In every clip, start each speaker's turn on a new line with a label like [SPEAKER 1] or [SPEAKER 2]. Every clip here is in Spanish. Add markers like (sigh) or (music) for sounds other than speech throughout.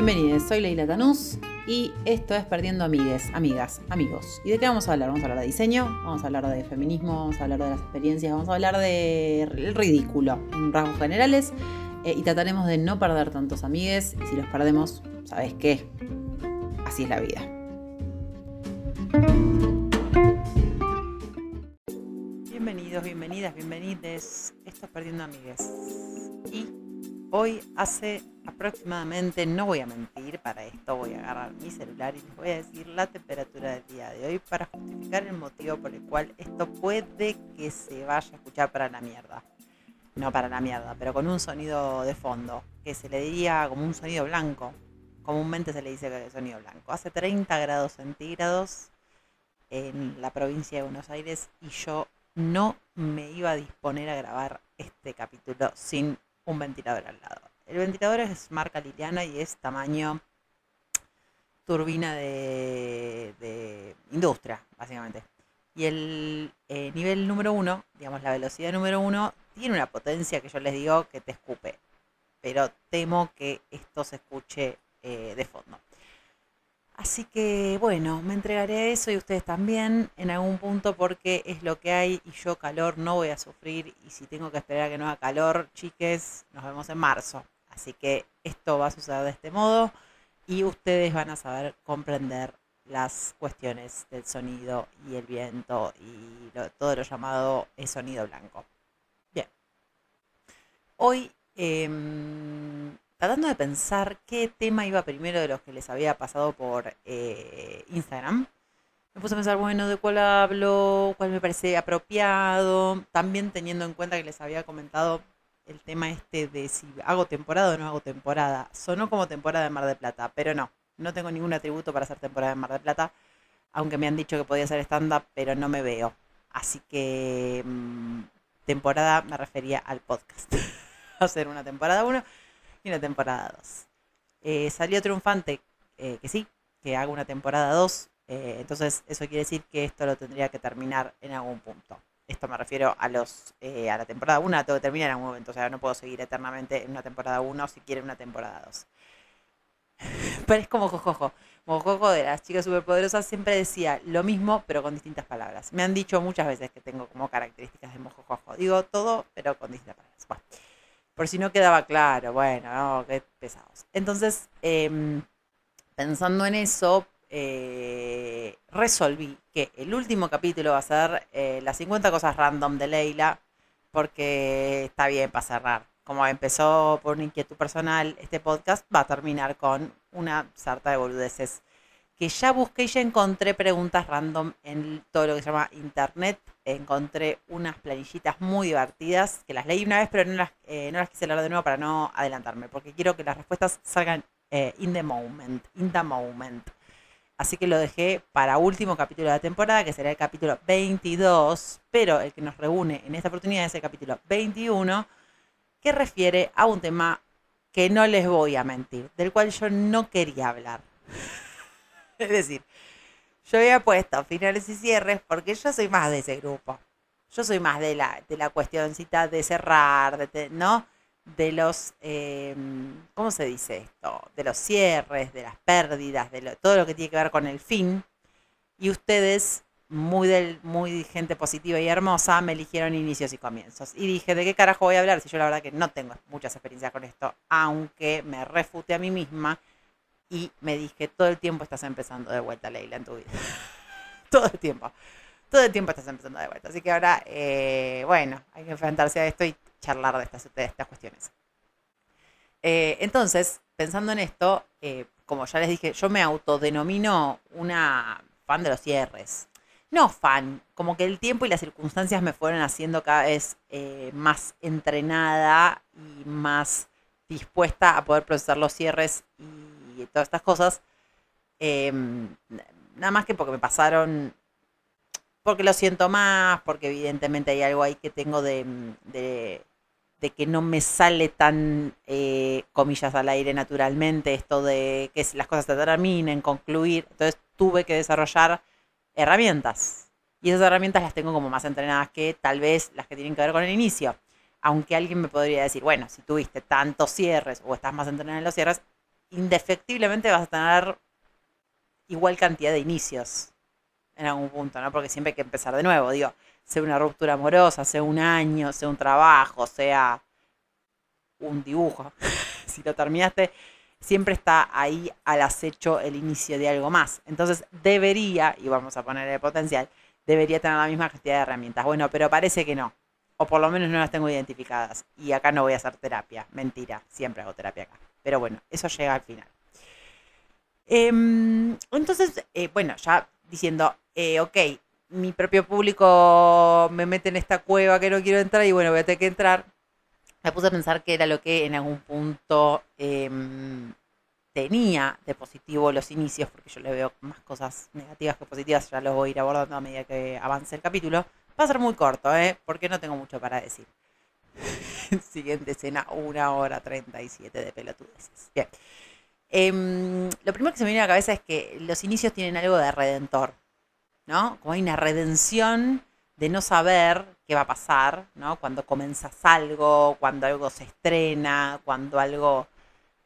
[SPEAKER 1] Bienvenidos, soy Leila Tanús y esto es Perdiendo Amigues, Amigas, Amigos. ¿Y de qué vamos a hablar? Vamos a hablar de diseño, vamos a hablar de feminismo, vamos a hablar de las experiencias, vamos a hablar del ridículo en rasgos generales eh, y trataremos de no perder tantos amigues y si los perdemos, ¿sabes qué? Así es la vida. Bienvenidos, bienvenidas, bienvenides. Esto es Perdiendo Amigues. Y Hoy hace aproximadamente, no voy a mentir, para esto voy a agarrar mi celular y les voy a decir la temperatura del día de hoy para justificar el motivo por el cual esto puede que se vaya a escuchar para la mierda. No para la mierda, pero con un sonido de fondo, que se le diría como un sonido blanco. Comúnmente se le dice que sonido blanco. Hace 30 grados centígrados en la provincia de Buenos Aires y yo no me iba a disponer a grabar este capítulo sin un ventilador al lado. El ventilador es marca Liliana y es tamaño turbina de, industria, básicamente. Y el eh, nivel número uno, digamos la velocidad número uno, tiene una potencia que yo les digo que te escupe. Pero temo que esto se escuche eh, de fondo. Así que bueno, me entregaré a eso y ustedes también en algún punto porque es lo que hay y yo calor no voy a sufrir y si tengo que esperar a que no haga calor, chiques, nos vemos en marzo. Así que esto va a suceder de este modo y ustedes van a saber comprender las cuestiones del sonido y el viento y todo lo llamado el sonido blanco. Bien. Hoy em, tratando de pensar qué tema iba primero de los que les había pasado por eh, Instagram. Me puse a pensar, bueno, de cuál hablo, cuál me parece apropiado, también teniendo en cuenta que les había comentado el tema este de si hago temporada o no hago temporada. Sonó como temporada de Mar de Plata, pero no, no tengo ningún atributo para hacer temporada de Mar de Plata, aunque me han dicho que podía hacer stand-up, pero no me veo. Así que mm, temporada me refería al podcast. (laughs) hacer una temporada 1 y una temporada 2. Eh, salió triunfante eh, que sí, que haga una temporada 2. Eh, entonces eso quiere decir que esto lo tendría que terminar en algún punto. Esto me refiero a los a la temporada 1, la tengo que terminar en algún momento. O sea, no puedo seguir eternamente en una temporada 1 si quiere una temporada 2. (laughs) Pero es como Jojojo. Jojojo de las chicas superpoderosas siempre decía lo mismo, pero con distintas palabras. Me han dicho muchas veces que tengo como características de Mojojojo. Digo todo, pero con distintas palabras. Bueno. Por si no quedaba claro, bueno, no, qué pesados. Entonces, em, pensando en eso, eh, resolví que el último capítulo va a ser eh, las 50 cosas random de Leila, porque está bien para cerrar. Como empezó por una inquietud personal, este podcast va a terminar con una sarta de boludeces que ya busqué y ya encontré preguntas random en todo lo que se llama internet. Encontré unas planillitas muy divertidas que las leí una vez, pero no las, eh, no las quise leer de nuevo para no adelantarme, porque quiero que las respuestas salgan eh, in the moment, in the moment. Así que lo dejé para último capítulo de la temporada, que será el capítulo 22, pero el que nos reúne en esta oportunidad es el capítulo 21, que refiere a un tema que no les voy a mentir, del cual yo no quería hablar. (laughs) es decir, yo había puesto finales y cierres porque yo soy más de ese grupo. Yo soy más de la, de la cuestioncita de cerrar, de, ¿no? De los, em, ¿cómo se dice esto? De los cierres, de las pérdidas, de todo lo que tiene que ver con el fin. Y ustedes, muy, del, muy gente positiva y hermosa, me eligieron inicios y comienzos. Y dije, ¿de qué carajo voy a hablar? Si yo la verdad que no tengo muchas experiencias con esto, aunque me refute a mí misma y me dije, todo el tiempo estás empezando de vuelta, Leila, en tu vida. (laughs) todo el tiempo. Todo el tiempo estás empezando de vuelta. Así que ahora, eh, bueno, hay que enfrentarse a esto y charlar de estas, de estas cuestiones. Eh, entonces, pensando en esto, eh, como ya les dije, yo me autodenomino una fan de los cierres. No fan, como que el tiempo y las circunstancias me fueron haciendo cada vez más entrenada y más dispuesta a poder procesar los cierres y todas estas cosas. Em, nada más que porque me pasaron, porque lo siento más, porque evidentemente hay algo ahí que tengo de, de, que no me sale tan, eh, comillas al aire naturalmente, esto de que las cosas se terminen, concluir. Entonces tuve que desarrollar herramientas. Y esas herramientas las tengo como más entrenadas que tal vez las que tienen que ver con el inicio. Aunque alguien me podría decir, bueno, si tuviste tantos cierres o estás más entrenado en los cierres, indefectiblemente vas a tener igual cantidad de inicios en algún punto, ¿no? Porque siempre hay que empezar de nuevo, digo, sea una ruptura amorosa, sea un año, sea un trabajo, sea un dibujo. (laughs) si lo terminaste, siempre está ahí al acecho el inicio de algo más. Entonces debería, y vamos a poner el potencial, debería tener la misma cantidad de herramientas. Bueno, pero parece que no. O por lo menos no las tengo identificadas. Y acá no voy a hacer terapia. Mentira, siempre hago terapia acá. Pero bueno, eso llega al final. Em, entonces, eh, bueno, ya diciendo, eh, ok, mi propio público me mete en esta cueva que no quiero entrar y bueno, voy a tener que entrar. Me puse a pensar que era lo que en algún punto em, tenía de positivo los inicios, porque yo le veo más cosas negativas que positivas, ya lo voy a ir abordando a medida que avance el capítulo. Va a ser muy corto, ¿eh? porque no tengo mucho para decir. (laughs) Siguiente escena, una hora 37 de pelotudeces. Bien. Em, lo primero que se me viene a la cabeza es que los inicios tienen algo de redentor, ¿no? Como hay una redención de no saber qué va a pasar, ¿no? Cuando comenzas algo, cuando algo se estrena, cuando algo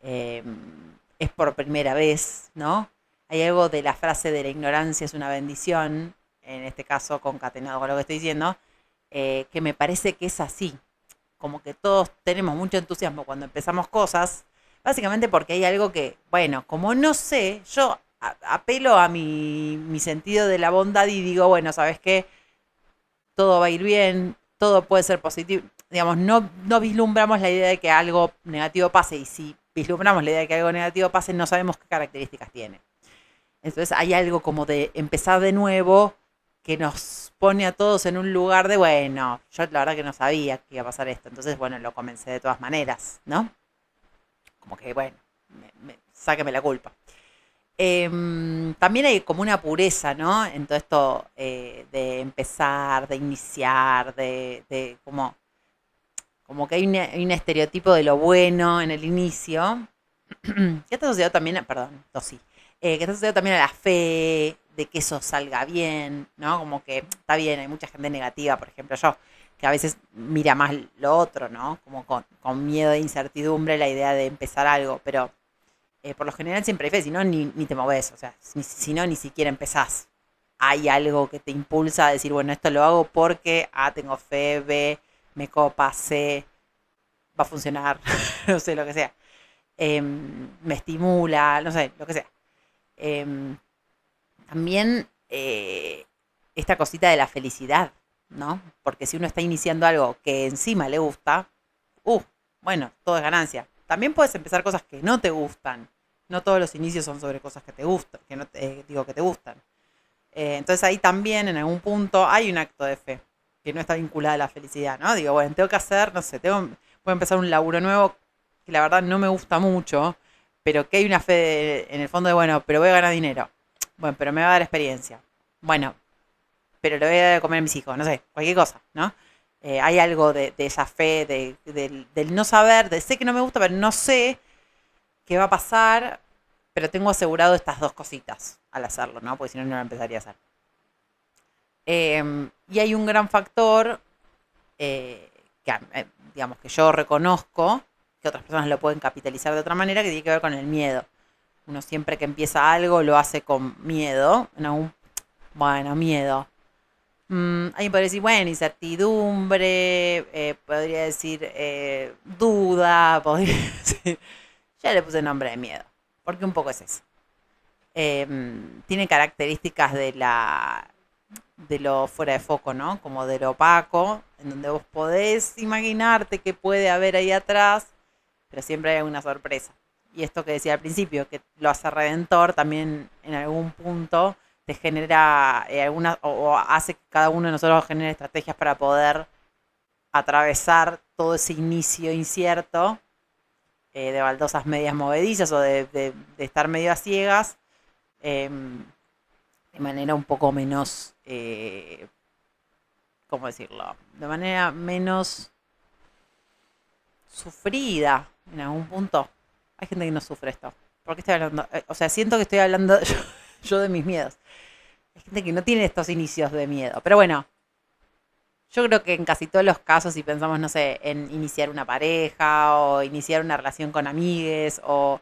[SPEAKER 1] em, es por primera vez, ¿no? Hay algo de la frase de la ignorancia es una bendición, en este caso concatenado con lo que estoy diciendo, eh, que me parece que es así. Como que todos tenemos mucho entusiasmo cuando empezamos cosas, Básicamente porque hay algo que, bueno, como no sé, yo apelo a mi, mi sentido de la bondad y digo, bueno, ¿sabes qué? Todo va a ir bien, todo puede ser positivo. Digamos, no, no vislumbramos la idea de que algo negativo pase y si vislumbramos la idea de que algo negativo pase, no sabemos qué características tiene. Entonces hay algo como de empezar de nuevo que nos pone a todos en un lugar de, bueno, yo la verdad que no sabía que iba a pasar esto, entonces, bueno, lo comencé de todas maneras, ¿no? como que, bueno, me, sáqueme la culpa. Em, también hay como una pureza, ¿no? En todo esto eh, de empezar, de iniciar, de, como, como que hay un, estereotipo de lo bueno en el inicio, (clears throat) que está asociado también, perdón, sí, eh, que está asociado también a la fe, de que eso salga bien, ¿no? Como que está bien, hay mucha gente negativa, por ejemplo, yo que a veces mira más lo otro, ¿no? Como con, miedo e incertidumbre la idea de empezar algo, pero eh, por lo general siempre hay fe, si no, ni, te moves, o sea, si, no, ni siquiera empezás. Hay algo que te impulsa a decir, bueno, esto lo hago porque A, tengo fe, B, me copa, C, va a funcionar, (laughs) no sé, lo que sea. Em, me estimula, no sé, lo que sea. Em, también eh, esta cosita de la felicidad, ¿no? Porque si uno está iniciando algo que encima le gusta, uh, bueno, todo es ganancia. También puedes empezar cosas que no te gustan. No todos los inicios son sobre cosas que te gustan, que no te, eh, digo que te gustan. Eh, entonces ahí también en algún punto hay un acto de fe que no está vinculada a la felicidad, ¿no? Digo, bueno, tengo que hacer, no sé, tengo, voy a empezar un laburo nuevo que la verdad no me gusta mucho, pero que hay una fe en el fondo de, bueno, pero voy a ganar dinero. Bueno, pero me va a dar experiencia. Bueno, pero lo voy a comer a mis hijos, no sé, cualquier cosa, ¿no? Eh, hay algo de, esa fe, de, del, no saber, de sé que no me gusta, pero no sé qué va a pasar, pero tengo asegurado estas dos cositas al hacerlo, ¿no? Porque si no, no lo empezaría a hacer. Em, y hay un gran factor eh, que, eh, digamos, que yo reconozco, que otras personas lo pueden capitalizar de otra manera, que tiene que ver con el miedo. Uno siempre que empieza algo lo hace con miedo, algún, bueno, miedo. Mm, alguien podría decir, bueno, incertidumbre, eh, podría decir eh, duda, (laughs) podría decir... Ya le puse nombre de miedo, porque un poco es eso. Em, tiene características de la de lo fuera de foco, ¿no? Como de lo opaco, en donde vos podés imaginarte que puede haber ahí atrás, pero siempre hay una sorpresa. Y esto que decía al principio, que lo hace redentor, también en algún punto te genera eh, alguna, o, hace que cada uno de nosotros genere estrategias para poder atravesar todo ese inicio incierto eh, de baldosas medias movedizas o de, estar medio a ciegas em, de manera un poco menos, eh, ¿cómo decirlo? De manera menos sufrida en algún punto. Hay gente que no sufre esto. ¿Por qué estoy hablando? O sea, siento que estoy hablando (laughs) yo de mis miedos. Hay gente que no tiene estos inicios de miedo. Pero bueno, yo creo que en casi todos los casos, si pensamos, no sé, en iniciar una pareja o iniciar una relación con amigues o,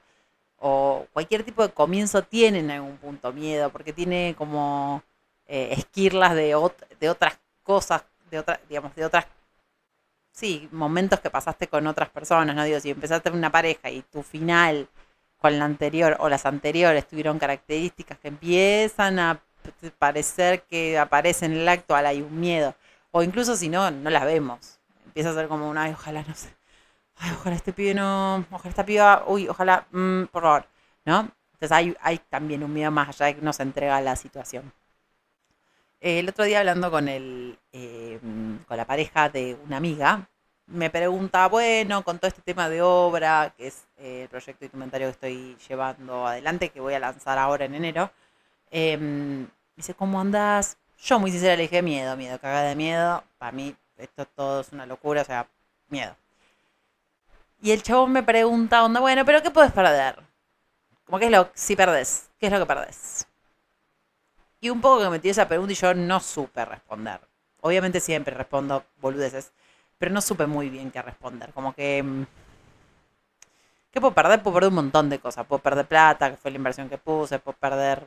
[SPEAKER 1] o cualquier tipo de comienzo tiene en algún punto miedo, porque tiene como eh, esquirlas de, de otras cosas, de otras, digamos, de otras, sí, momentos que pasaste con otras personas, ¿no? Digo, si empezaste una pareja y tu final con la anterior o las anteriores tuvieron características que empiezan a parecer que aparecen en el actual, hay un miedo. O incluso si no, no las vemos. Empieza a ser como una, ay, ojalá, no sé. Ay, ojalá este pibe no, ojalá esta piba, uy, ojalá, mm, por favor, ¿no? Entonces hay, hay también un miedo más allá de que nos entrega la situación. El otro día hablando con, el, em, con la pareja de una amiga, me pregunta, bueno, con todo este tema de obra, que es eh, el proyecto documentario que estoy llevando adelante, que voy a lanzar ahora en enero, eh, dice, ¿cómo andas? Yo muy sincera le dije, miedo, miedo, cagada de miedo. Para mí esto todo es una locura, o sea, miedo. Y el chabón me pregunta, onda, bueno, pero ¿qué puedes perder? Como que es lo, si perdés, ¿qué es lo que perdés? Y un poco que me tiró esa pregunta y yo no supe responder. Obviamente siempre respondo boludeces, pero no supe muy bien qué responder. Como que... Mm, ¿Qué puedo perder? Puedo perder un montón de cosas. Puedo perder plata, que fue la inversión que puse, puedo perder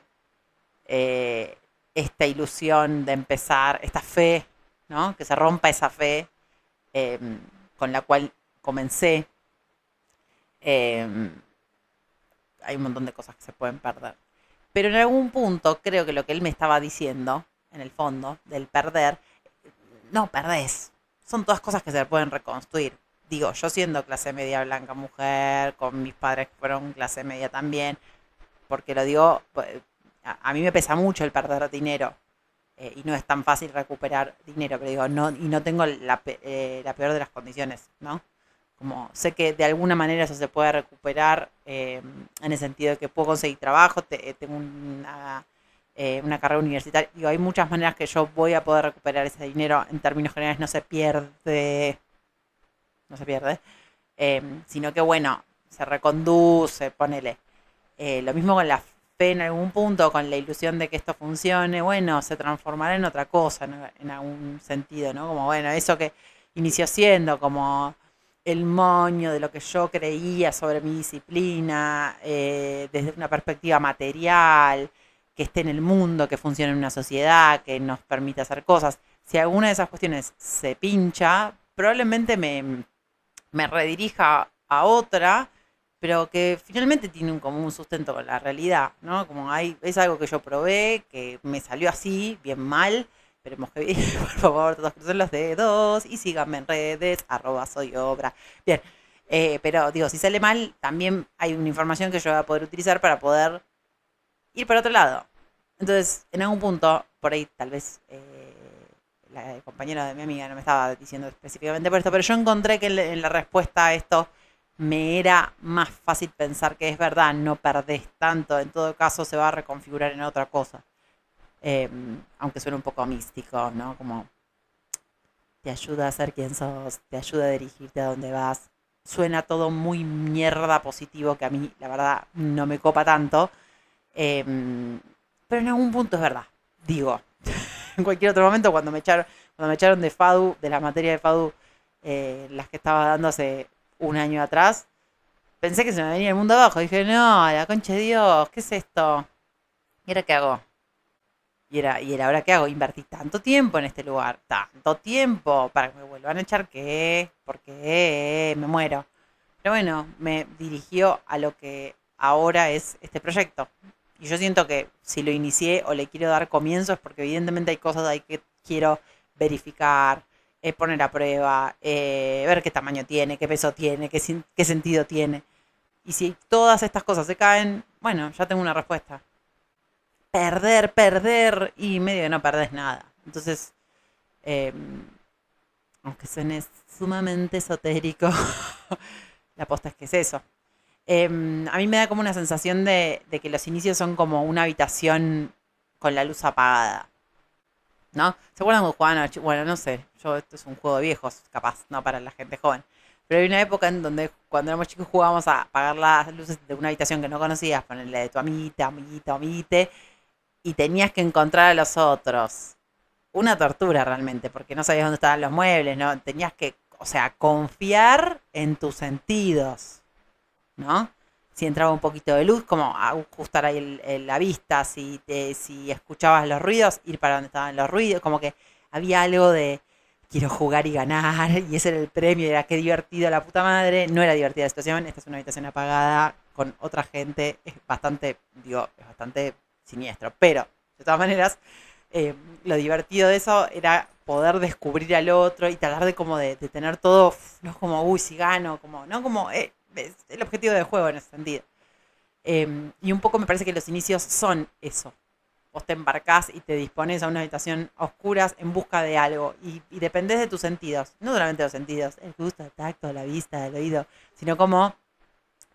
[SPEAKER 1] eh, esta ilusión de empezar, esta fe, ¿no? Que se rompa esa fe em, con la cual comencé. Em, hay un montón de cosas que se pueden perder. Pero en algún punto creo que lo que él me estaba diciendo, en el fondo, del perder, no perdés. Son todas cosas que se pueden reconstruir. Digo, yo siendo clase media blanca mujer, con mis padres que fueron clase media también, porque lo digo, pues, a, mí me pesa mucho el perder dinero. Eh, y no es tan fácil recuperar dinero, pero digo, no, y no tengo la, eh, la peor de las condiciones, ¿no? Como sé que de alguna manera eso se puede recuperar eh, en el sentido de que puedo conseguir trabajo, tengo una, una, carrera universitaria. Digo, hay muchas maneras que yo voy a poder recuperar ese dinero. En términos generales no se pierde, no se pierde, sino que bueno, se reconduce, ponele. lo mismo con la en algún punto con la ilusión de que esto funcione, bueno, se transformará en otra cosa en, algún sentido, ¿no? Como, bueno, eso que inició siendo como el moño de lo que yo creía sobre mi disciplina, eh, desde una perspectiva material, que esté en el mundo, que funcione en una sociedad, que nos permita hacer cosas. Si alguna de esas cuestiones se pincha, probablemente me, me redirija a otra pero que finalmente tiene un común sustento con la realidad, ¿no? Como hay, es algo que yo probé, que me salió así, bien mal, esperemos que (laughs) por favor todos crucen los dedos y síganme en redes, arroba soy. Bien, eh, pero digo, si sale mal, también hay una información que yo voy a poder utilizar para poder ir para otro lado. Entonces, en algún punto, por ahí tal vez eh, la compañera de mi amiga no me estaba diciendo específicamente por esto, pero yo encontré que en la respuesta a esto me era más fácil pensar que es verdad, no perdés tanto, en todo caso se va a reconfigurar en otra cosa. Em, aunque suene un poco místico, ¿no? Como te ayuda a ser quien sos, te ayuda a dirigirte a donde vas. Suena todo muy mierda positivo que a mí, la verdad, no me copa tanto. Em, pero en algún punto es verdad, digo. (laughs) en cualquier otro momento, cuando me echaron, cuando me echaron de FADU, de la materia de FADU, eh, las que estaba dando hace un año atrás, pensé que se me venía el mundo abajo. Dije, no, la concha Dios, ¿qué es esto? ¿Y ahora qué hago? Y era, y era ahora qué hago, invertí tanto tiempo en este lugar, tanto tiempo para que me vuelvan a echar qué, porque me muero. Pero bueno, me dirigió a lo que ahora es este proyecto. Y yo siento que si lo inicié o le quiero dar comienzo es porque evidentemente hay cosas ahí que quiero verificar, eh, poner a prueba, eh, ver qué tamaño tiene, qué peso tiene, qué, qué sentido tiene. Y si todas estas cosas se caen, bueno, ya tengo una respuesta. Perder, perder y medio que no perdés nada. Entonces, em, aunque suene sumamente esotérico, (laughs) la aposta es que es eso. Em, a mí me da como una sensación de, que los inicios son como una habitación con la luz apagada. ¿No? ¿Se acuerdan cuando jugaban Bueno, no sé, yo esto es un juego de viejos, capaz, no para la gente joven. Pero hay una época en donde cuando éramos chicos jugábamos a apagar las luces de una habitación que no conocías, ponerle de tu amiguita, amiguita, y tenías que encontrar a los otros. Una tortura realmente, porque no sabías dónde estaban los muebles, ¿no? Tenías que, o sea, confiar en tus sentidos, ¿no? si entraba un poquito de luz, como ajustar ahí la vista, si, te, si escuchabas los ruidos, ir para donde estaban los ruidos, como que había algo de quiero jugar y ganar, (laughs) y ese era el premio, era qué divertido la puta madre, no era divertida la situación, esta es una habitación apagada con otra gente, es bastante, digo, es bastante siniestro, pero de todas maneras, eh, lo divertido de eso era poder descubrir al otro y tratar de como de, tener todo, no como, uy, si gano, como, no como, eh, es el objetivo del juego en ese sentido. Em, y un poco me parece que los inicios son eso. Vos te embarcás y te dispones a una habitación oscuras en busca de algo y, y dependés de tus sentidos, no solamente de los sentidos, el gusto, el tacto, la vista, el oído, sino como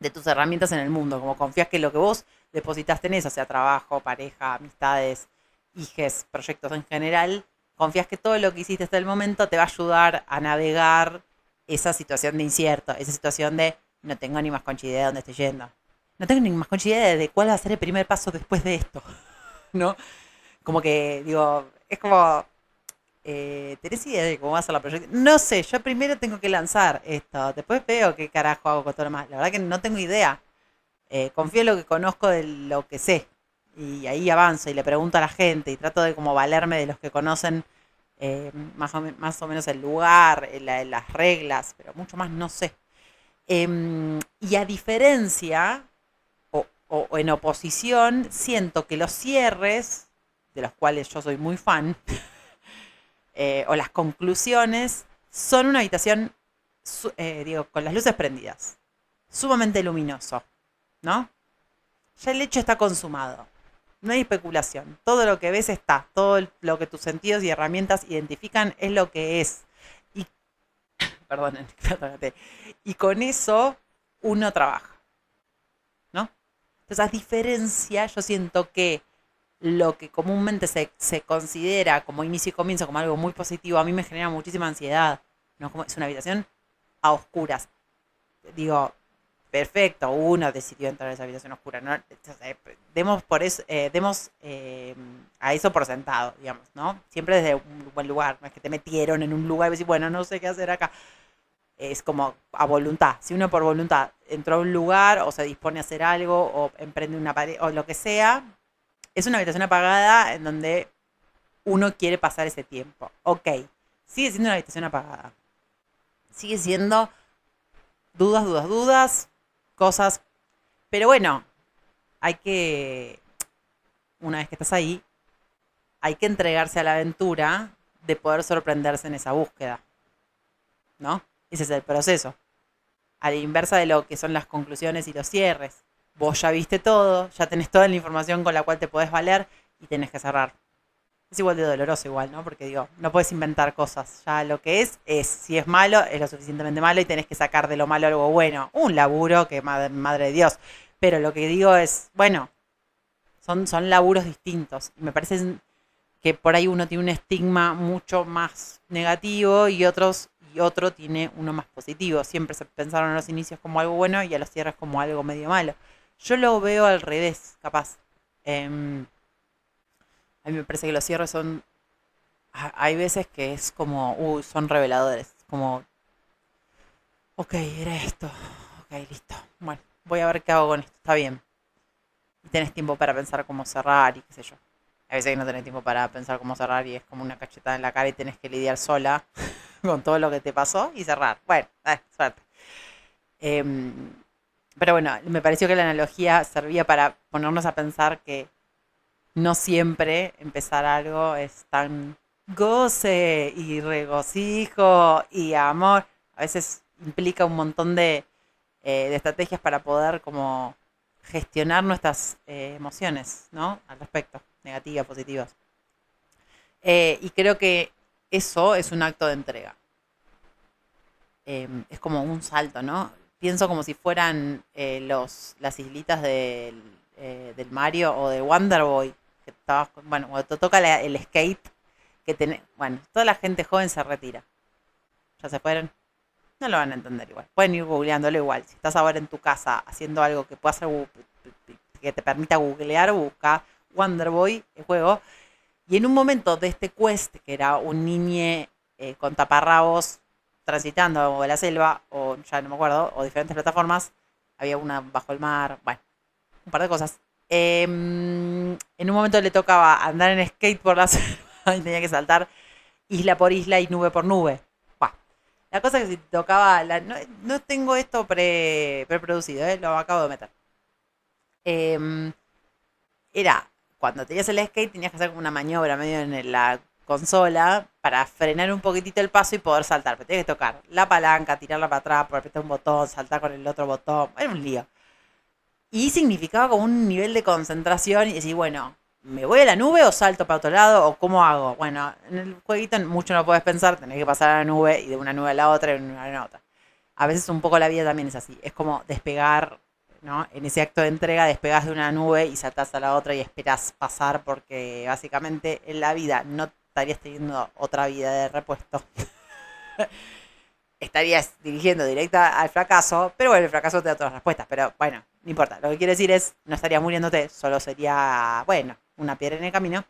[SPEAKER 1] de tus herramientas en el mundo, como confías que lo que vos depositaste en eso, sea trabajo, pareja, amistades, hijes, proyectos en general, confías que todo lo que hiciste hasta el momento te va a ayudar a navegar esa situación de incierto, esa situación de no tengo ni más concha idea de dónde estoy yendo. No tengo ni más concha idea de cuál va a ser el primer paso después de esto. (laughs) ¿No? Como que, digo, es como. Eh, ¿Tenés idea de cómo va a la proyección? No sé, yo primero tengo que lanzar esto. Después veo qué carajo hago con todo lo demás. La verdad que no tengo idea. Eh, confío en lo que conozco de lo que sé. Y ahí avanzo y le pregunto a la gente y trato de como valerme de los que conocen eh, más, o más, o menos el lugar, las reglas, pero mucho más no sé. Em, y a diferencia, o, en oposición, siento que los cierres, de los cuales yo soy muy fan, (laughs) eh, o las conclusiones, son una habitación, eh, digo, con las luces prendidas, sumamente luminoso, ¿no? Ya el hecho está consumado. No hay especulación. Todo lo que ves está. Todo lo que tus sentidos y herramientas identifican es lo que es. Y, (coughs) perdón, y con eso uno trabaja. ¿No? Entonces, a diferencia, yo siento que lo que comúnmente se, considera como inicio y comienzo, como algo muy positivo, a mí me genera muchísima ansiedad. ¿no? Como es una habitación a oscuras. Digo, perfecto, uno decidió entrar a esa habitación oscura. ¿no? demos por eso, eh, demos eh, a eso por sentado, digamos, ¿no? Siempre desde un buen lugar, no es que te metieron en un lugar y decís, bueno, no sé qué hacer acá es como a voluntad. Si uno por voluntad entró a un lugar o se dispone a hacer algo o emprende una pared o lo que sea, es una habitación apagada en donde uno quiere pasar ese tiempo. Ok, sigue siendo una habitación apagada. Sigue siendo dudas, dudas, dudas, cosas. Pero bueno, hay que, una vez que estás ahí, hay que entregarse a la aventura de poder sorprenderse en esa búsqueda. ¿No? Ese es el proceso. A la inversa de lo que son las conclusiones y los cierres. Vos ya viste todo, ya tenés toda la información con la cual te podés valer y tenés que cerrar. Es igual de doloroso igual, ¿no? Porque digo, no puedes inventar cosas. Ya lo que es, es, si es malo, es lo suficientemente malo y tenés que sacar de lo malo algo bueno. Un laburo que madre, madre de Dios. Pero lo que digo es, bueno, son, son laburos distintos. Me parece que por ahí uno tiene un estigma mucho más negativo y otros y otro tiene uno más positivo. Siempre se pensaron a los inicios como algo bueno y a los cierres como algo medio malo. Yo lo veo al revés, capaz. Em, a mí me parece que los cierres son... Hay veces que es como, uy, son reveladores. Como, ok, era esto. Ok, listo. Bueno, voy a ver qué hago con esto. Está bien. Y tenés tiempo para pensar cómo cerrar y qué sé yo. A veces que no tenés tiempo para pensar cómo cerrar y es como una cachetada en la cara y tenés que lidiar sola (laughs) con todo lo que te pasó y cerrar. Bueno, eh, suerte. Em, pero bueno, me pareció que la analogía servía para ponernos a pensar que no siempre empezar algo es tan goce y regocijo y amor. A veces implica un montón de, eh, estrategias para poder como gestionar nuestras eh, emociones, ¿no? Al respecto negativas, positivas. Eh, y creo que eso es un acto de entrega. Em, es como un salto, ¿no? Pienso como si fueran eh, los, las islitas del, eh, del Mario o de Wonder Boy. Que bueno, cuando te toca el skate, que tiene bueno, toda la gente joven se retira. ¿Ya se fueron? No lo van a entender igual. Pueden ir googleándolo igual. Si estás ahora en tu casa haciendo algo que pueda ser que te permita googlear, busca Wonderboy, el juego. Y en un momento de este quest, que era un niñe eh, con taparrabos transitando de la selva, o ya no me acuerdo, o diferentes plataformas, había una bajo el mar, bueno, un par de cosas. Em, en un momento le tocaba andar en skate por la (laughs) selva y tenía que saltar isla por isla y nube por nube. La cosa que si tocaba, no, tengo esto pre, preproducido, ¿eh? lo acabo de meter. Em, era, cuando tenías el skate tenías que hacer como una maniobra medio en la consola para frenar un poquitito el paso y poder saltar. Pero tenías que tocar la palanca, tirarla para atrás, apretar un botón, saltar con el otro botón. Era un lío. Y significaba como un nivel de concentración y decir, bueno, ¿me voy a la nube o salto para otro lado o cómo hago? Bueno, en el jueguito mucho no puedes pensar, tenés que pasar a la nube y de una nube a la otra y de una a la otra. A veces un poco la vida también es así, es como despegar, ¿no? En ese acto de entrega despegas de una nube y saltas a la otra y esperas pasar porque básicamente en la vida no estarías teniendo otra vida de repuesto. (laughs) estarías dirigiendo directa al fracaso, pero bueno, el fracaso te da las respuestas, pero bueno, no importa. Lo que quiere decir es, no estarías muriéndote, solo sería, bueno, una piedra en el camino.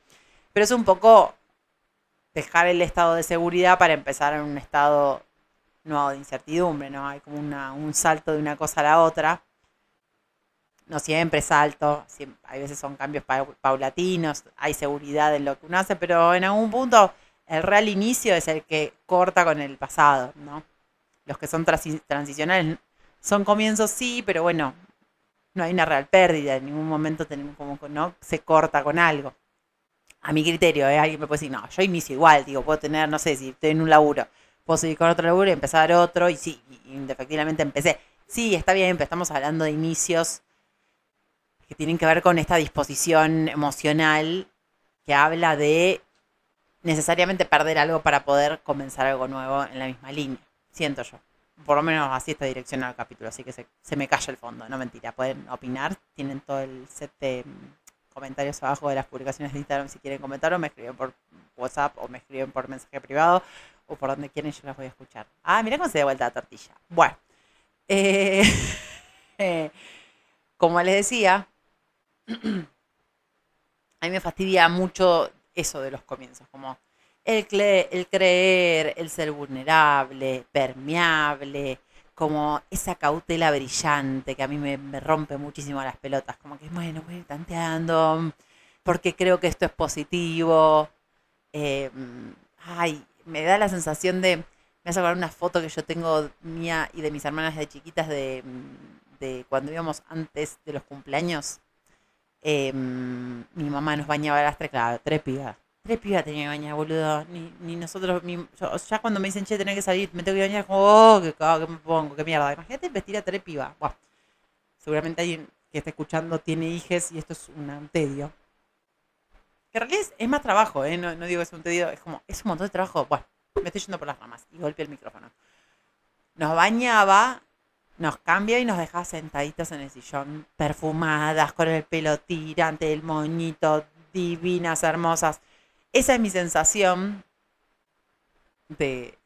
[SPEAKER 1] Pero es un poco dejar el estado de seguridad para empezar en un estado nuevo de incertidumbre, ¿no? Hay como un salto de una cosa a la otra. No siempre salto, siempre, hay veces son cambios paulatinos, hay seguridad en lo que uno hace, pero en algún punto el real inicio es el que corta con el pasado, ¿no? Los que son transicionales son comienzos, sí, pero bueno, no hay una real pérdida, en ningún momento tenemos como no se corta con algo. A mi criterio, ¿eh? alguien me puede decir, no, yo inicio igual, digo, puedo tener, no sé, si estoy en un laburo, puedo seguir con otro laburo y empezar otro, y sí, efectivamente empecé. Sí, está bien, pero estamos hablando de inicios que tienen que ver con esta disposición emocional que habla de necesariamente perder algo para poder comenzar algo nuevo en la misma línea, siento yo por lo menos así está direccionado el capítulo, así que se, me calla el fondo, no mentira, pueden opinar, tienen todo el set de mm, comentarios abajo de las publicaciones de Instagram si quieren comentar o me escriben por WhatsApp o me escriben por mensaje privado o por donde quieren yo las voy a escuchar. Ah, mira cómo se da vuelta la tortilla. Bueno, eh, (laughs) como les decía, a mí me fastidia mucho eso de los comienzos, como el, creer, el ser vulnerable, permeable, como esa cautela brillante que a mí me, rompe muchísimo las pelotas, como que, bueno, voy tanteando, porque creo que esto es positivo. Eh, ay, me da la sensación de, me hace acordar una foto que yo tengo mía y de mis hermanas de chiquitas de, de cuando íbamos antes de los cumpleaños. Eh, mi mamá nos bañaba a las tres, claro, tres Tres pibas tenía que bañar, boludo. Ni, ni nosotros, ni, ya cuando me dicen, che, tenés que salir, me tengo que bañar, como, oh, qué, qué me pongo, qué mierda. Imagínate vestir a tres pibas. Seguramente alguien que está escuchando tiene hijes y esto es un tedio. Que en realidad es, más trabajo, ¿eh? No, no, digo que es un tedio, es como, es un montón de trabajo. Bueno, me estoy yendo por las ramas y golpeé el micrófono. Nos bañaba, nos cambia y nos deja sentaditos en el sillón, perfumadas, con el pelo tirante, el moñito, divinas, hermosas esa es mi sensación de,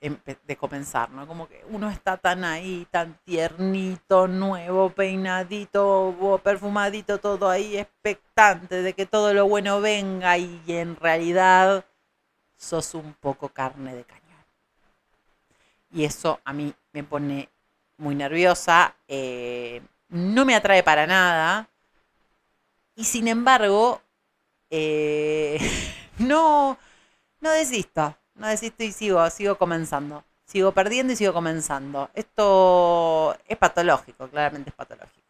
[SPEAKER 1] de, comenzar, ¿no? Como que uno está tan ahí, tan tiernito, nuevo, peinadito, perfumadito, todo ahí, expectante de que todo lo bueno venga y en realidad sos un poco carne de cañón. Y eso a mí me pone muy nerviosa, eh, no me atrae para nada y sin embargo... Eh, (laughs) no, no desisto, no desisto y sigo, sigo comenzando. Sigo perdiendo y sigo comenzando. Esto es patológico, claramente es patológico.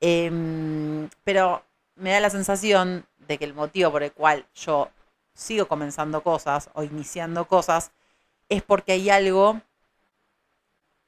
[SPEAKER 1] Em, pero me da la sensación de que el motivo por el cual yo sigo comenzando cosas o iniciando cosas es porque hay algo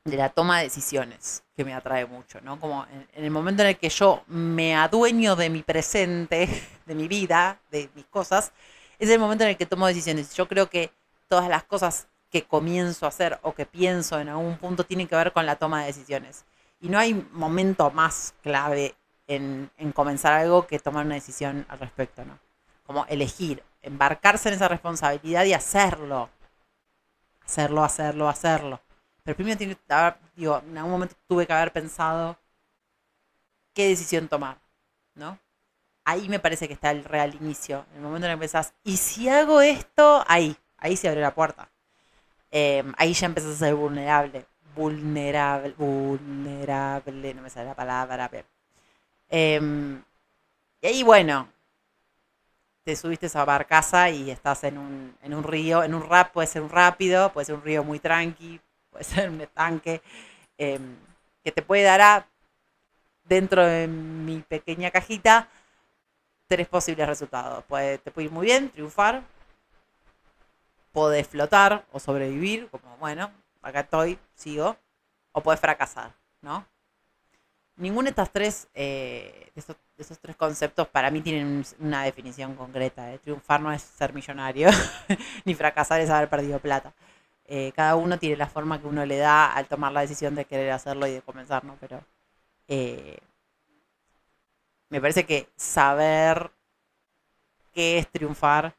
[SPEAKER 1] de la toma de decisiones que me atrae mucho, ¿no? Como en, el momento en el que yo me adueño de mi presente, (laughs) de mi vida, de mis cosas, es el momento en el que tomo decisiones. Yo creo que todas las cosas que comienzo a hacer o que pienso en algún punto tienen que ver con la toma de decisiones. Y no hay momento más clave en, comenzar algo que tomar una decisión al respecto, ¿no? Como elegir, embarcarse en esa responsabilidad y hacerlo. Hacerlo, hacerlo, hacerlo. Pero primero tiene que digo, en algún momento tuve que haber pensado qué decisión tomar, ¿no? ahí me parece que está el real inicio. El momento en el que empezás, y si hago esto, ahí, ahí se abre la puerta. Em, ahí ya empezás a ser vulnerable. vulnerable, vulnerable, no me sale la palabra, bien. Em, y ahí, bueno, te subiste a esa barcaza y estás en un, en un río, en un rap, puede ser un rápido, puede ser un río muy tranqui, puede ser un estanque, em, que te puede dar a, dentro de mi pequeña cajita, tres posibles resultados. Puede, te puede ir muy bien, triunfar, podés flotar o sobrevivir, como bueno, acá estoy, sigo, o puedes fracasar, ¿no? Ninguno de estas tres, eh, de, esos, tres conceptos para mí tienen una definición concreta. ¿eh? Triunfar no es ser millonario, (laughs) ni fracasar es haber perdido plata. Eh, cada uno tiene la forma que uno le da al tomar la decisión de querer hacerlo y de comenzar, ¿no? Pero me parece que saber qué es triunfar,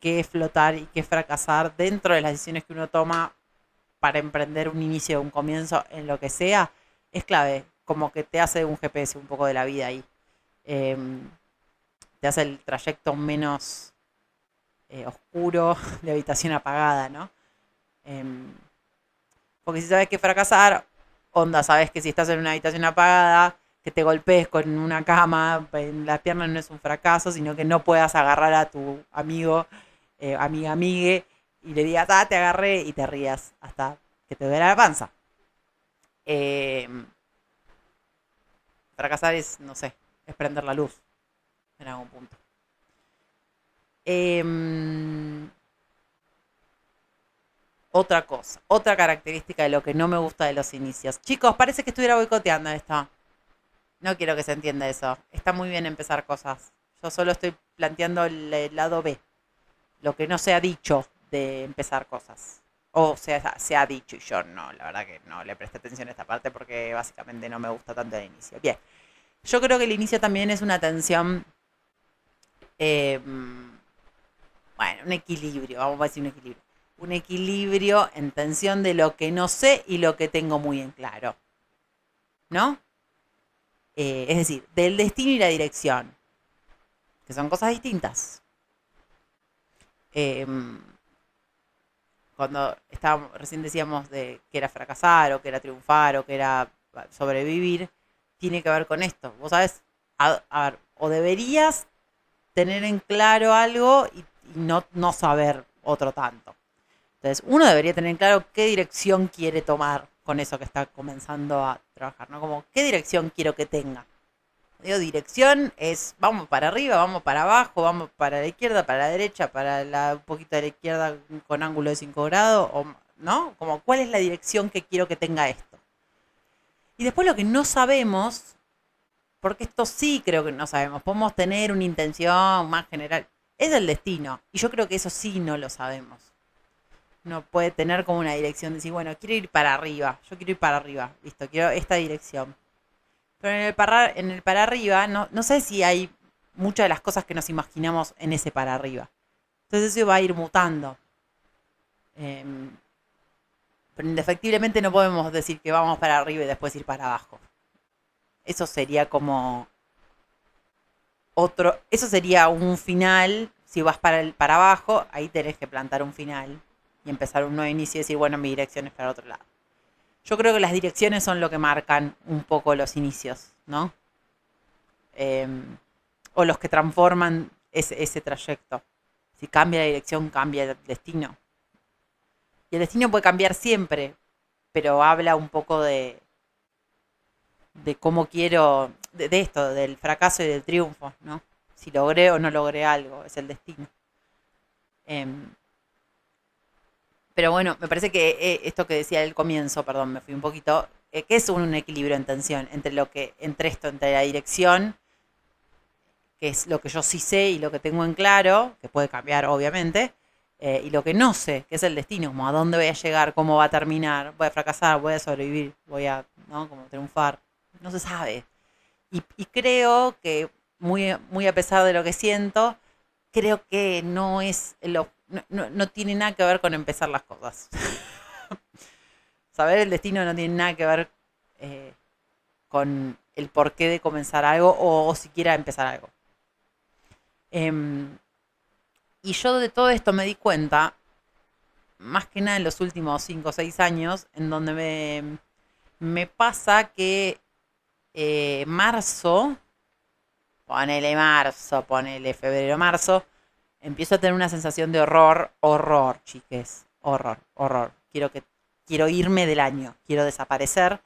[SPEAKER 1] qué es flotar y qué es fracasar dentro de las decisiones que uno toma para emprender un inicio, un comienzo en lo que sea, es clave. Como que te hace un GPS un poco de la vida ahí. Em, te hace el trayecto menos eh, oscuro (laughs) de habitación apagada, ¿no? Em, porque si sabes que fracasar, onda, sabes que si estás en una habitación apagada, que te golpees con una cama en las piernas no es un fracaso, sino que no puedas agarrar a tu amigo, eh, amiga, amigue, y le digas, ah, te agarré y te rías hasta que te duele la panza. Em, fracasar es, no sé, es prender la luz en algún punto. Em, otra cosa, otra característica de lo que no me gusta de los inicios. Chicos, parece que estuviera boicoteando esto. No quiero que se entienda eso. Está muy bien empezar cosas. Yo solo estoy planteando el lado B. Lo que no se ha dicho de empezar cosas. O sea, se ha dicho y yo no, la verdad que no le presté atención a esta parte porque básicamente no me gusta tanto el inicio. Bien, yo creo que el inicio también es una tensión, em, bueno, un equilibrio, vamos a decir un equilibrio. Un equilibrio en tensión de lo que no sé y lo que tengo muy en claro. ¿No? Eh, es decir, del destino y la dirección, que son cosas distintas. Em, cuando estábamos, recién decíamos de que era fracasar o que era triunfar o que era sobrevivir, tiene que ver con esto. Vos sabes, o deberías tener en claro algo y, no, no saber otro tanto. Entonces, uno debería tener en claro qué dirección quiere tomar con eso que está comenzando a trabajar, ¿no? Como, ¿qué dirección quiero que tenga? Digo, dirección es vamos para arriba, vamos para abajo, vamos para la izquierda, para la derecha, para la, un poquito de la izquierda con ángulo de 5 grados, ¿no? Como cuál es la dirección que quiero que tenga esto. Y después lo que no sabemos, porque esto sí creo que no sabemos, podemos tener una intención más general, es el destino. Y yo creo que eso sí no lo sabemos. No puede tener como una dirección de decir, bueno, quiero ir para arriba, yo quiero ir para arriba, listo, quiero esta dirección pero en el para, en el para arriba, no, no sé si hay muchas de las cosas que nos imaginamos en ese para arriba. Entonces eso va a ir mutando. Em, pero indefectiblemente no podemos decir que vamos para arriba y después ir para abajo. Eso sería como otro, eso sería un final. Si vas para el para abajo, ahí tenés que plantar un final y empezar un nuevo inicio y decir, bueno, mi dirección es para otro lado. Yo creo que las direcciones son lo que marcan un poco los inicios, ¿no? Em, o los que transforman ese, ese trayecto. Si cambia la dirección, cambia el destino. Y el destino puede cambiar siempre, pero habla un poco de, de cómo quiero, de, esto, del fracaso y del triunfo, ¿no? Si logré o no logré algo, es el destino. Em, pero bueno, me parece que eh, esto que decía al comienzo, perdón, me fui un poquito, eh, que es un, equilibrio en tensión entre lo que, entre esto, entre la dirección, que es lo que yo sí sé y lo que tengo en claro, que puede cambiar obviamente, eh, y lo que no sé, que es el destino, como a dónde voy a llegar, cómo va a terminar, voy a fracasar, voy a sobrevivir, voy a, ¿no? Como triunfar, no se sabe. Y, creo que muy, muy a pesar de lo que siento, creo que no es lo no, tiene nada que ver con empezar las cosas. (laughs) Saber el destino no tiene nada que ver eh, con el porqué de comenzar algo o, siquiera empezar algo. Em, y yo de todo esto me di cuenta más que nada en los últimos 5 o 6 años, en donde me, me pasa que eh, marzo, ponele marzo, ponele febrero, marzo, empiezo a tener una sensación de horror, horror, chiques, horror, horror. Quiero que quiero irme del año, quiero desaparecer,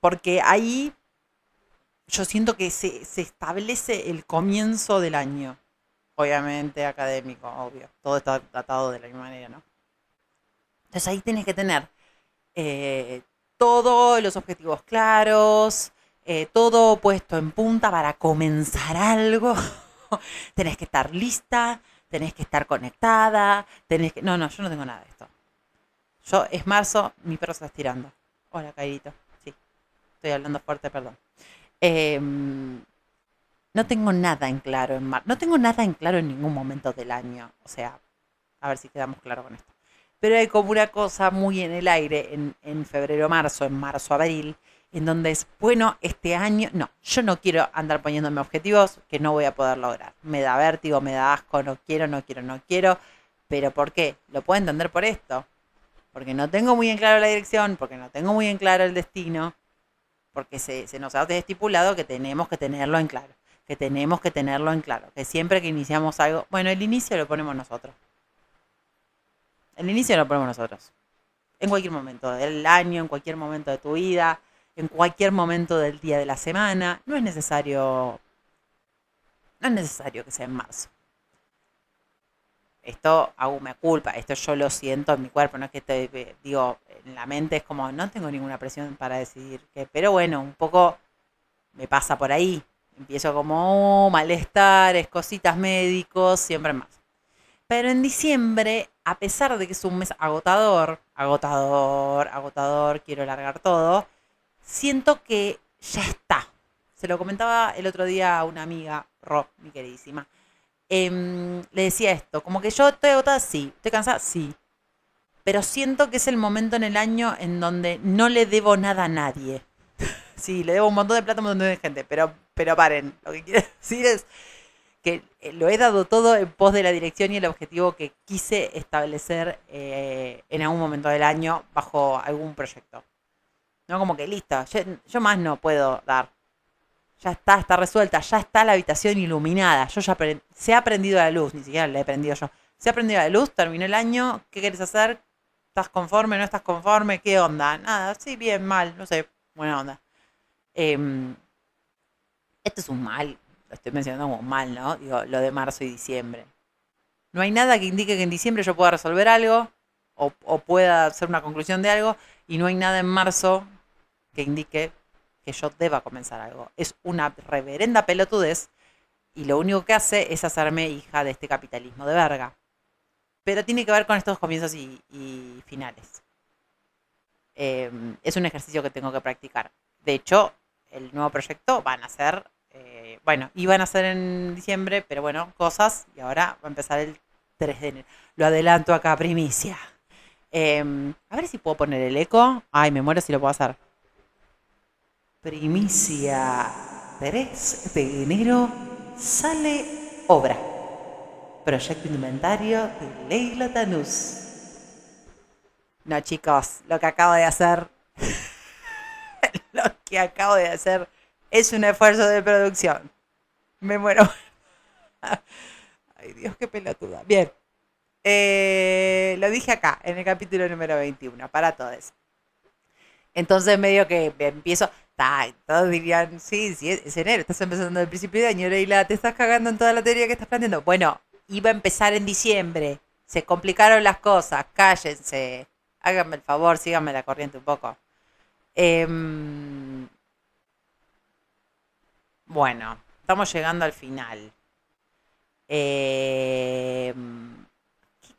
[SPEAKER 1] porque ahí yo siento que se, se establece el comienzo del año, obviamente académico, obvio, todo está tratado de la misma manera, ¿no? Entonces ahí tienes que tener eh, todos los objetivos claros, eh, todo puesto en punta para comenzar algo. (laughs) (laughs) tenés que estar lista, tenés que estar conectada, tenés que... No, no, yo no tengo nada de esto. Yo, es marzo, mi perro está estirando. Hola, Cairito. Sí, estoy hablando fuerte, perdón. Em, no tengo nada en claro en marzo. No tengo nada en claro en ningún momento del año. O sea, a ver si quedamos claros con esto. Pero hay como una cosa muy en el aire en, en febrero, marzo, en marzo, abril, en donde es, bueno, este año, no, yo no quiero andar poniéndome objetivos que no voy a poder lograr. Me da vértigo, me da asco, no quiero, no quiero, no quiero. Pero ¿por qué? Lo puedo entender por esto. Porque no tengo muy en claro la dirección, porque no tengo muy en claro el destino, porque se, se nos ha estipulado que tenemos que tenerlo en claro, que tenemos que tenerlo en claro, que siempre que iniciamos algo, bueno, el inicio lo ponemos nosotros. El inicio lo ponemos nosotros. En cualquier momento del año, en cualquier momento de tu vida, en cualquier momento del día de la semana. No es necesario. No es necesario que sea en marzo. Esto aún me culpa, esto yo lo siento en mi cuerpo, no es que te digo, en la mente es como, no tengo ninguna presión para decidir que, pero bueno, un poco me pasa por ahí. Empiezo como oh, malestares, cositas médicos, siempre más. Pero en diciembre, a pesar de que es un mes agotador, agotador, agotador, quiero largar todo, siento que ya está. Se lo comentaba el otro día a una amiga, Rob, mi queridísima. Em, le decía esto, como que yo estoy agotada, sí, estoy cansada, sí. Pero siento que es el momento en el año en donde no le debo nada a nadie. (laughs) sí, le debo un montón de plata a un montón de gente, pero, pero paren. Lo que quiero (laughs) decir es que eh, lo he dado todo en pos de la dirección y el objetivo que quise establecer eh, en algún momento del año bajo algún proyecto. No como que listo, yo, más no puedo dar. Ya está, está resuelta, ya está la habitación iluminada. Yo ya se ha prendido la luz, ni siquiera la he prendido yo. Se ha prendido la luz, terminó el año, ¿qué quieres hacer? ¿Estás conforme? ¿No estás conforme? ¿Qué onda? Nada, sí, bien, mal, no sé, buena onda. Eh, este es un mal, estoy mencionando como mal, ¿no? Digo, lo de marzo y diciembre. No hay nada que indique que en diciembre yo pueda resolver algo o, pueda hacer una conclusión de algo y no hay nada en marzo que indique que yo deba comenzar algo. Es una reverenda pelotudez y lo único que hace es hacerme hija de este capitalismo de verga. Pero tiene que ver con estos comienzos y, finales. Em, es un ejercicio que tengo que practicar. De hecho, el nuevo proyecto van a ser eh, bueno, iban a ser en diciembre, pero bueno, cosas, y ahora va a empezar el 3 de enero. Lo adelanto acá, primicia. Em, a ver si puedo poner el eco. Ay, me muero si lo puedo hacer. Primicia 3 de enero sale obra. Proyecto inventario de Leila Tanús. No, chicos, lo que acabo de hacer. (laughs) lo que acabo de hacer es un esfuerzo de producción. Me muero. (laughs) Ay, Dios, qué pelotuda. Bien. Eh, lo dije acá, en el capítulo número 21, para todos. Entonces, medio que empiezo. todos dirían, sí, sí, es enero, estás empezando el principio de año, Leila, te estás cagando en toda la teoría que estás planteando. Bueno, iba a empezar en diciembre. Se complicaron las cosas, cállense. Háganme el favor, síganme la corriente un poco. Eh, bueno, estamos llegando al final. Eh, ¿Qué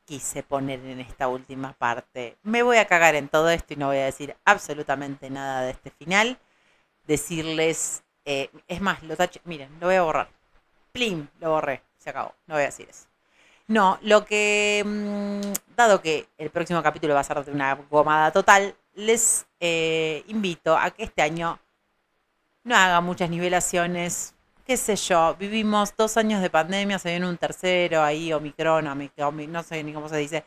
[SPEAKER 1] quise poner en esta última parte? Me voy a cagar en todo esto y no voy a decir absolutamente nada de este final. Decirles, eh, es más, lo taché, miren, lo voy a borrar. Plim, lo borré, se acabó, no voy a decir eso. No, lo que, mm, dado que el próximo capítulo va a ser de una gomada total, les eh, invito a que este año no haga muchas nivelaciones, qué sé yo, vivimos dos años de pandemia, se viene un tercero ahí, Omicron, Omicron no sé ni cómo se dice.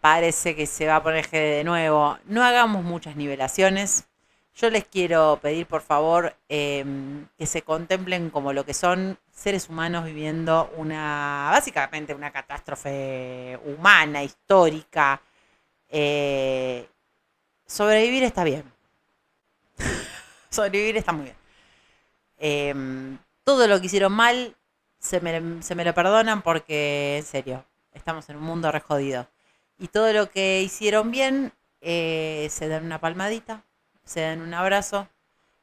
[SPEAKER 1] parece que se va a poner de nuevo. No hagamos muchas nivelaciones. Yo les quiero pedir, por favor, em, que se contemplen como lo que son seres humanos viviendo una, básicamente una catástrofe humana, histórica. Eh, sobrevivir está bien. (laughs) sobrevivir está muy bien. Em, todo lo que hicieron mal se me, se me lo perdonan porque, en serio, estamos en un mundo re jodido. Y todo lo que hicieron bien, eh, se dan una palmadita, se dan un abrazo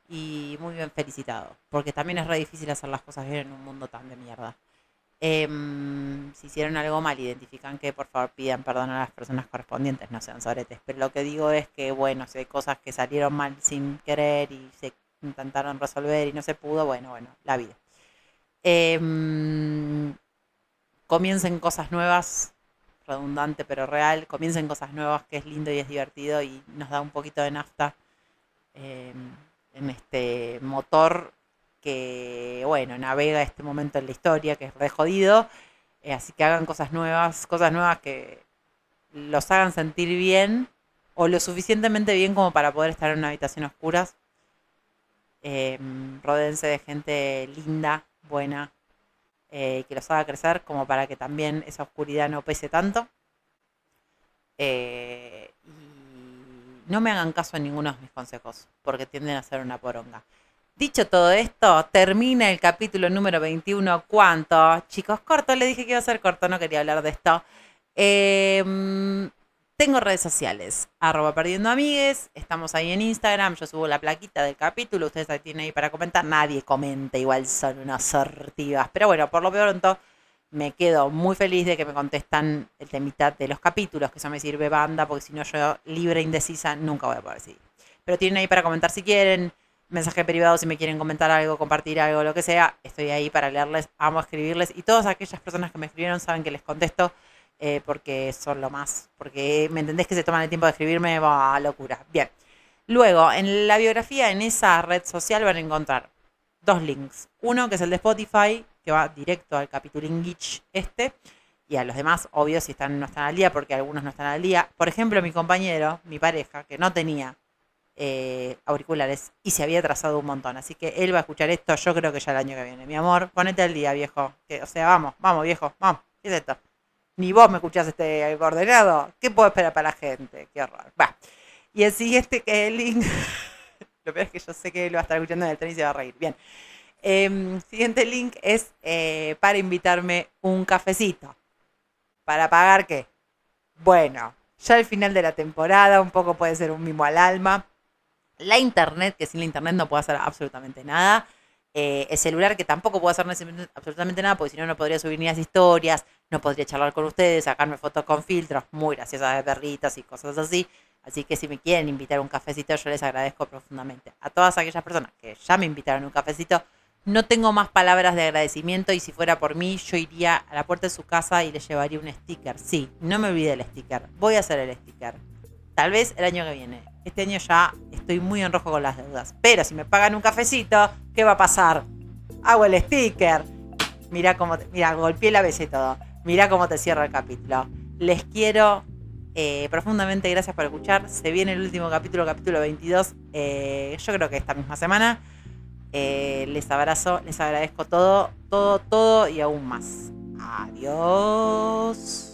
[SPEAKER 1] y muy bien felicitado. Porque también es re difícil hacer las cosas bien en un mundo tan de mierda. Em, si hicieron algo mal, identifican que por favor pidan perdón a las personas correspondientes, no sean soretes. Pero lo que digo es que, bueno, si hay cosas que salieron mal sin querer y se intentaron resolver y no se pudo, bueno, bueno, la vida. Em, comiencen cosas nuevas, redundante pero real, comiencen cosas nuevas que es lindo y es divertido y nos da un poquito de nafta em, en este motor que, bueno, navega este momento en la historia, que es re jodido. Eh, así que hagan cosas nuevas, cosas nuevas que los hagan sentir bien o lo suficientemente bien como para poder estar en una habitación oscura. Eh, rodense de gente linda, buena, eh, que los haga crecer como para que también esa oscuridad no pese tanto. Eh, y no me hagan caso en ninguno de mis consejos, porque tienden a ser una poronga. Dicho todo esto, termina el capítulo número 21. ¿Cuánto? Chicos, corto, le dije que iba a ser corto, no quería hablar de esto. Eh, tengo redes sociales, arroba perdiendo amigues, estamos ahí en Instagram, yo subo la plaquita del capítulo, ustedes la tienen ahí para comentar, nadie comenta, igual son unas sortivas, pero bueno, por lo pronto me quedo muy feliz de que me contestan el temita de los capítulos, que eso me sirve banda, porque si no yo libre, indecisa, nunca voy a poder seguir. Pero tienen ahí para comentar si quieren, mensaje privado si me quieren comentar algo, compartir algo, lo que sea, estoy ahí para leerles, amo escribirles y todas aquellas personas que me escribieron saben que les contesto eh, porque son lo más, porque me entendés que se toman el tiempo de escribirme, va, locura. Bien. Luego, en la biografía, en esa red social van a encontrar dos links. Uno que es el de Spotify, que va directo al capítulo Ingich este, y a los demás, obvio, si están, no están al día, porque algunos no están al día. Por ejemplo, mi compañero, mi pareja, que no tenía eh, auriculares y se había trazado un montón. Así que él va a escuchar esto, yo creo que ya el año que viene. Mi amor, ponete al día, viejo. Que, o sea, vamos, vamos, viejo, vamos. ¿Qué es esto? Ni vos me escuchás este ordenado. ¿Qué puedo esperar para la gente? Qué horror. Va. Y el siguiente que el link. (laughs) Lo peor es que yo sé que él va a estar escuchando en el tren y se va a reír. Bien. Eh, siguiente link es eh, para invitarme un cafecito. ¿Para pagar qué? Bueno, ya al final de la temporada, un poco puede ser un mimo al alma. La internet, que sin la internet no puedo hacer absolutamente nada. Eh, el celular, que tampoco puedo hacer absolutamente nada, porque si no, no podría subir ni las historias, no podría charlar con ustedes, sacarme fotos con filtros, muy graciosas de perritas y cosas así. Así que si me quieren invitar a un cafecito, yo les agradezco profundamente. A todas aquellas personas que ya me invitaron a un cafecito, no tengo más palabras de agradecimiento y si fuera por mí, yo iría a la puerta de su casa y le llevaría un sticker. Sí, no me olvide el sticker. Voy a hacer el sticker. Tal vez el año que viene. Este año ya estoy muy en rojo con las deudas. Pero si me pagan un cafecito, ¿qué va a pasar? Hago el sticker. Mira cómo mira, golpeé la vez y todo. Mira cómo te cierra el capítulo. Les quiero eh, profundamente, gracias por escuchar. Se viene el último capítulo, capítulo 22. Eh, yo creo que esta misma semana. Eh, les abrazo, les agradezco todo, todo, todo y aún más. Adiós.